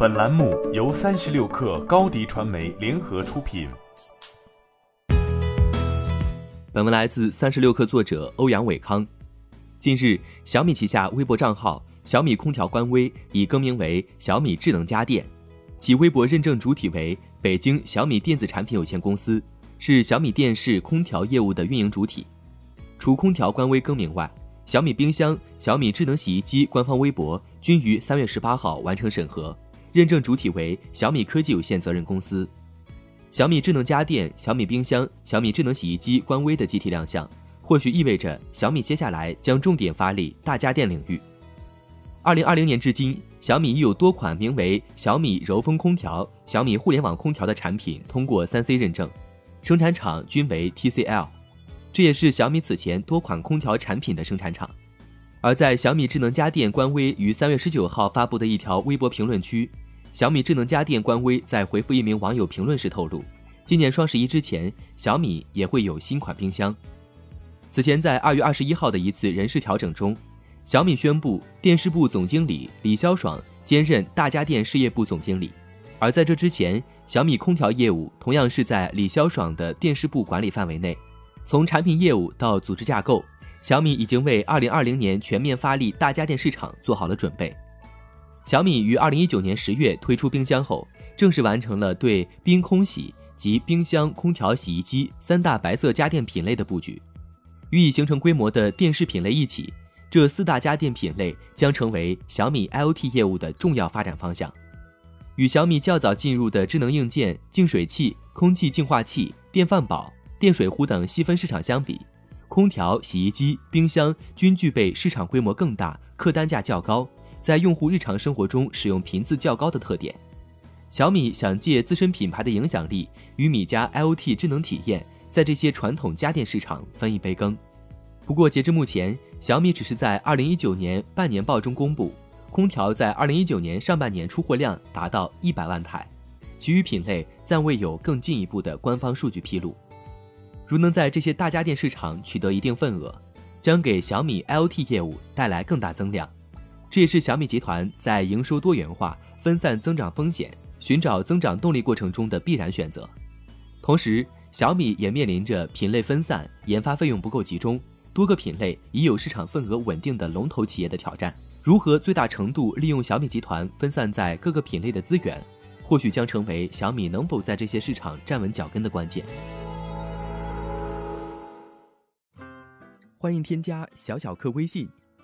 本栏目由三十六氪高低传媒联合出品。本文来自三十六氪作者欧阳伟康。近日，小米旗下微博账号“小米空调”官微已更名为“小米智能家电”，其微博认证主体为北京小米电子产品有限公司，是小米电视空调业务的运营主体。除空调官微更名外，小米冰箱、小米智能洗衣机官方微博均于三月十八号完成审核，认证主体为小米科技有限责任公司。小米智能家电、小米冰箱、小米智能洗衣机官微的集体亮相，或许意味着小米接下来将重点发力大家电领域。二零二零年至今，小米已有多款名为小米柔风空调、小米互联网空调的产品通过三 C 认证，生产厂均为 TCL。这也是小米此前多款空调产品的生产厂。而在小米智能家电官微于三月十九号发布的一条微博评论区，小米智能家电官微在回复一名网友评论时透露，今年双十一之前，小米也会有新款冰箱。此前在二月二十一号的一次人事调整中，小米宣布电视部总经理李肖爽兼任大家电事业部总经理，而在这之前，小米空调业务同样是在李肖爽的电视部管理范围内。从产品业务到组织架构，小米已经为二零二零年全面发力大家电市场做好了准备。小米于二零一九年十月推出冰箱后，正式完成了对冰空洗及冰箱、空调、洗衣机三大白色家电品类的布局。与已形成规模的电视品类一起，这四大家电品类将成为小米 IoT 业务的重要发展方向。与小米较早进入的智能硬件、净水器、空气净化器、电饭煲。电水壶等细分市场相比，空调、洗衣机、冰箱均具备市场规模更大、客单价较高，在用户日常生活中使用频次较高的特点。小米想借自身品牌的影响力与米家 IoT 智能体验，在这些传统家电市场分一杯羹。不过，截至目前，小米只是在2019年半年报中公布，空调在2019年上半年出货量达到100万台，其余品类暂未有更进一步的官方数据披露。如能在这些大家电市场取得一定份额，将给小米 IoT 业务带来更大增量。这也是小米集团在营收多元化、分散增长风险、寻找增长动力过程中的必然选择。同时，小米也面临着品类分散、研发费用不够集中、多个品类已有市场份额稳定的龙头企业的挑战。如何最大程度利用小米集团分散在各个品类的资源，或许将成为小米能否在这些市场站稳脚跟的关键。欢迎添加小小客微信